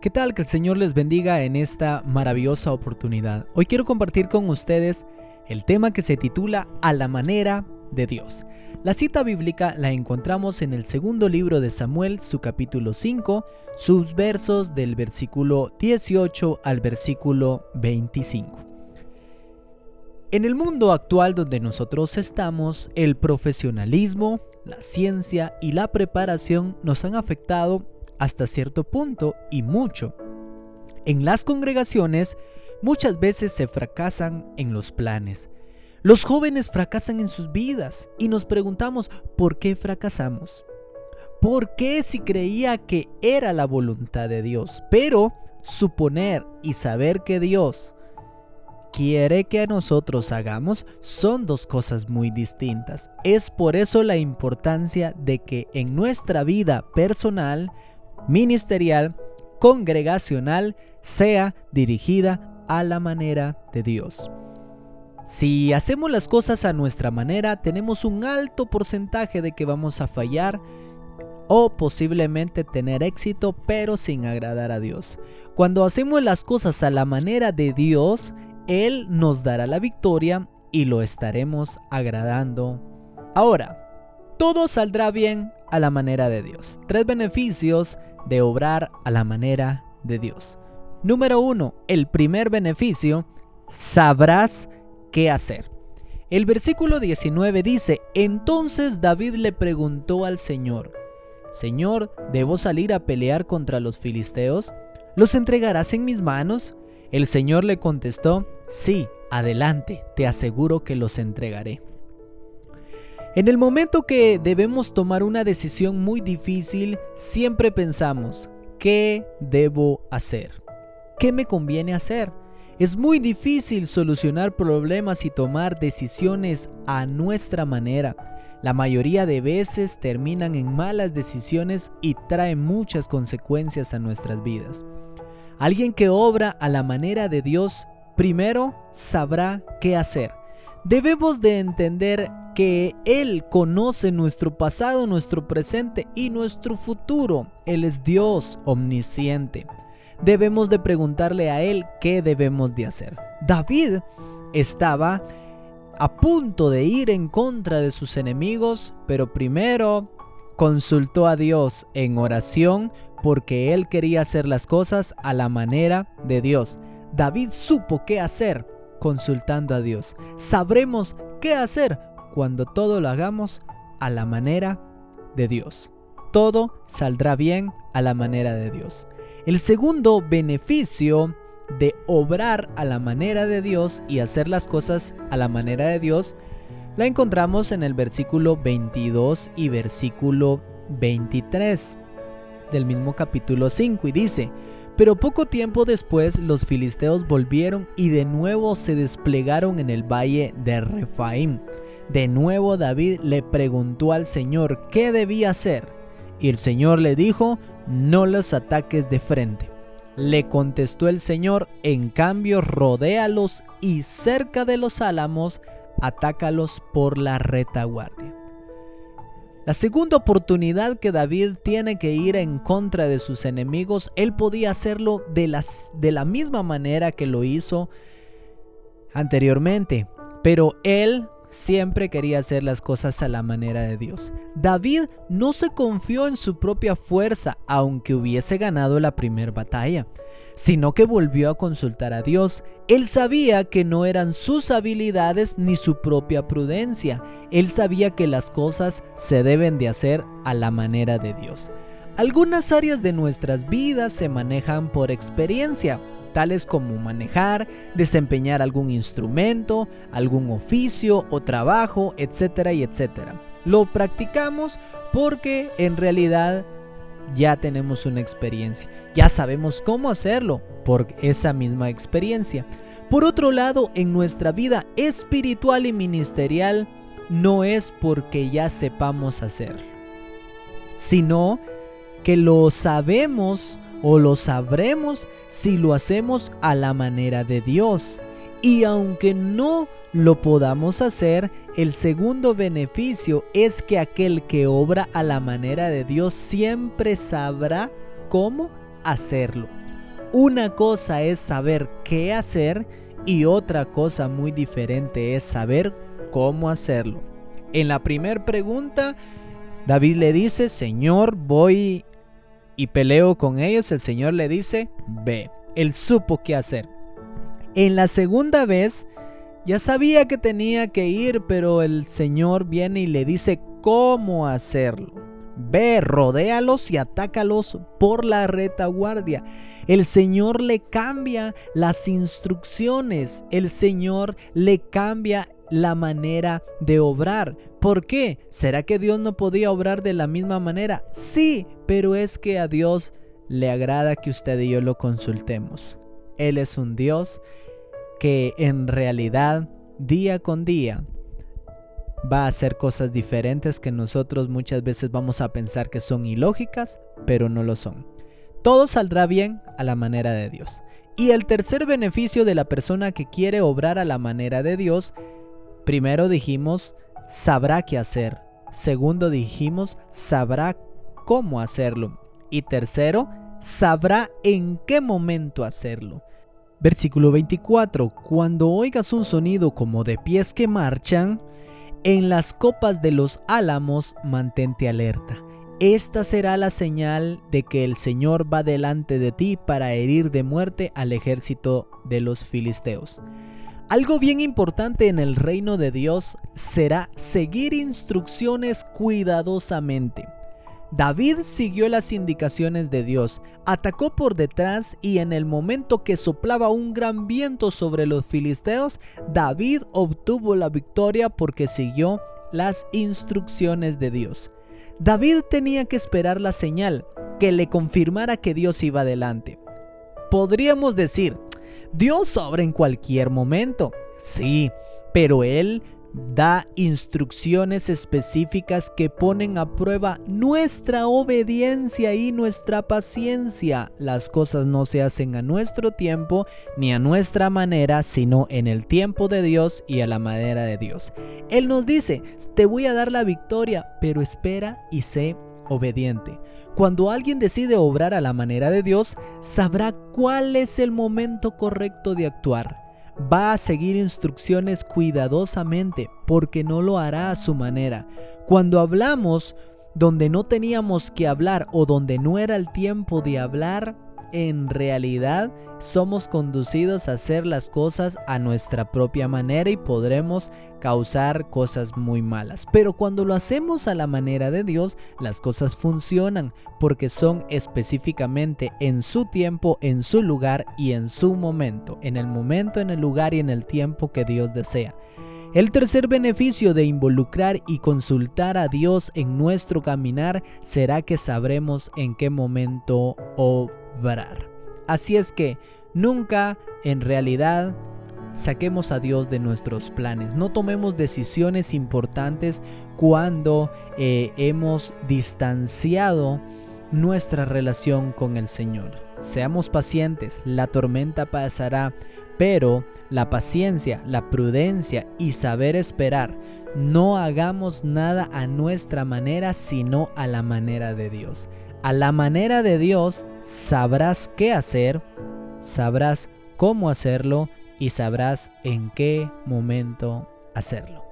¿Qué tal? Que el Señor les bendiga en esta maravillosa oportunidad. Hoy quiero compartir con ustedes el tema que se titula A la manera de Dios. La cita bíblica la encontramos en el segundo libro de Samuel, su capítulo 5, sus versos del versículo 18 al versículo 25. En el mundo actual donde nosotros estamos, el profesionalismo, la ciencia y la preparación nos han afectado hasta cierto punto y mucho. En las congregaciones muchas veces se fracasan en los planes. Los jóvenes fracasan en sus vidas y nos preguntamos ¿por qué fracasamos? ¿Por qué si creía que era la voluntad de Dios? Pero suponer y saber que Dios quiere que nosotros hagamos son dos cosas muy distintas. Es por eso la importancia de que en nuestra vida personal ministerial, congregacional, sea dirigida a la manera de Dios. Si hacemos las cosas a nuestra manera, tenemos un alto porcentaje de que vamos a fallar o posiblemente tener éxito, pero sin agradar a Dios. Cuando hacemos las cosas a la manera de Dios, Él nos dará la victoria y lo estaremos agradando. Ahora, todo saldrá bien a la manera de Dios. Tres beneficios de obrar a la manera de Dios. Número uno, el primer beneficio, sabrás qué hacer. El versículo 19 dice, entonces David le preguntó al Señor, Señor, ¿debo salir a pelear contra los filisteos? ¿Los entregarás en mis manos? El Señor le contestó, sí, adelante, te aseguro que los entregaré. En el momento que debemos tomar una decisión muy difícil, siempre pensamos, ¿qué debo hacer? ¿Qué me conviene hacer? Es muy difícil solucionar problemas y tomar decisiones a nuestra manera. La mayoría de veces terminan en malas decisiones y traen muchas consecuencias a nuestras vidas. Alguien que obra a la manera de Dios primero sabrá qué hacer. Debemos de entender que Él conoce nuestro pasado, nuestro presente y nuestro futuro. Él es Dios omnisciente. Debemos de preguntarle a Él qué debemos de hacer. David estaba a punto de ir en contra de sus enemigos, pero primero consultó a Dios en oración porque él quería hacer las cosas a la manera de Dios. David supo qué hacer consultando a Dios. Sabremos qué hacer cuando todo lo hagamos a la manera de Dios. Todo saldrá bien a la manera de Dios. El segundo beneficio de obrar a la manera de Dios y hacer las cosas a la manera de Dios la encontramos en el versículo 22 y versículo 23 del mismo capítulo 5 y dice, pero poco tiempo después los filisteos volvieron y de nuevo se desplegaron en el valle de Refaim. De nuevo David le preguntó al Señor qué debía hacer. Y el Señor le dijo, no los ataques de frente. Le contestó el Señor, en cambio rodéalos y cerca de los álamos, atácalos por la retaguardia. La segunda oportunidad que David tiene que ir en contra de sus enemigos, él podía hacerlo de, las, de la misma manera que lo hizo anteriormente, pero él siempre quería hacer las cosas a la manera de Dios. David no se confió en su propia fuerza, aunque hubiese ganado la primera batalla, sino que volvió a consultar a Dios. Él sabía que no eran sus habilidades ni su propia prudencia. Él sabía que las cosas se deben de hacer a la manera de Dios. Algunas áreas de nuestras vidas se manejan por experiencia, tales como manejar, desempeñar algún instrumento, algún oficio o trabajo, etcétera y etcétera. Lo practicamos porque en realidad ya tenemos una experiencia, ya sabemos cómo hacerlo por esa misma experiencia. Por otro lado, en nuestra vida espiritual y ministerial no es porque ya sepamos hacer, sino que lo sabemos o lo sabremos si lo hacemos a la manera de Dios. Y aunque no lo podamos hacer, el segundo beneficio es que aquel que obra a la manera de Dios siempre sabrá cómo hacerlo. Una cosa es saber qué hacer y otra cosa muy diferente es saber cómo hacerlo. En la primera pregunta, David le dice, Señor, voy y peleo con ellos. El Señor le dice, ve. Él supo qué hacer. En la segunda vez, ya sabía que tenía que ir, pero el Señor viene y le dice cómo hacerlo. Ve, rodéalos y atácalos por la retaguardia. El Señor le cambia las instrucciones. El Señor le cambia la manera de obrar. ¿Por qué? ¿Será que Dios no podía obrar de la misma manera? Sí, pero es que a Dios le agrada que usted y yo lo consultemos. Él es un Dios que en realidad día con día va a hacer cosas diferentes que nosotros muchas veces vamos a pensar que son ilógicas, pero no lo son. Todo saldrá bien a la manera de Dios. Y el tercer beneficio de la persona que quiere obrar a la manera de Dios Primero dijimos, sabrá qué hacer. Segundo dijimos, sabrá cómo hacerlo. Y tercero, sabrá en qué momento hacerlo. Versículo 24. Cuando oigas un sonido como de pies que marchan, en las copas de los álamos mantente alerta. Esta será la señal de que el Señor va delante de ti para herir de muerte al ejército de los filisteos. Algo bien importante en el reino de Dios será seguir instrucciones cuidadosamente. David siguió las indicaciones de Dios, atacó por detrás y en el momento que soplaba un gran viento sobre los filisteos, David obtuvo la victoria porque siguió las instrucciones de Dios. David tenía que esperar la señal que le confirmara que Dios iba adelante. Podríamos decir, Dios obra en cualquier momento, sí, pero Él da instrucciones específicas que ponen a prueba nuestra obediencia y nuestra paciencia. Las cosas no se hacen a nuestro tiempo ni a nuestra manera, sino en el tiempo de Dios y a la manera de Dios. Él nos dice, te voy a dar la victoria, pero espera y sé obediente. Cuando alguien decide obrar a la manera de Dios, sabrá cuál es el momento correcto de actuar. Va a seguir instrucciones cuidadosamente porque no lo hará a su manera. Cuando hablamos donde no teníamos que hablar o donde no era el tiempo de hablar, en realidad somos conducidos a hacer las cosas a nuestra propia manera y podremos causar cosas muy malas. Pero cuando lo hacemos a la manera de Dios, las cosas funcionan porque son específicamente en su tiempo, en su lugar y en su momento, en el momento, en el lugar y en el tiempo que Dios desea. El tercer beneficio de involucrar y consultar a Dios en nuestro caminar será que sabremos en qué momento Así es que nunca en realidad saquemos a Dios de nuestros planes. No tomemos decisiones importantes cuando eh, hemos distanciado nuestra relación con el Señor. Seamos pacientes, la tormenta pasará, pero la paciencia, la prudencia y saber esperar, no hagamos nada a nuestra manera, sino a la manera de Dios. A la manera de Dios sabrás qué hacer, sabrás cómo hacerlo y sabrás en qué momento hacerlo.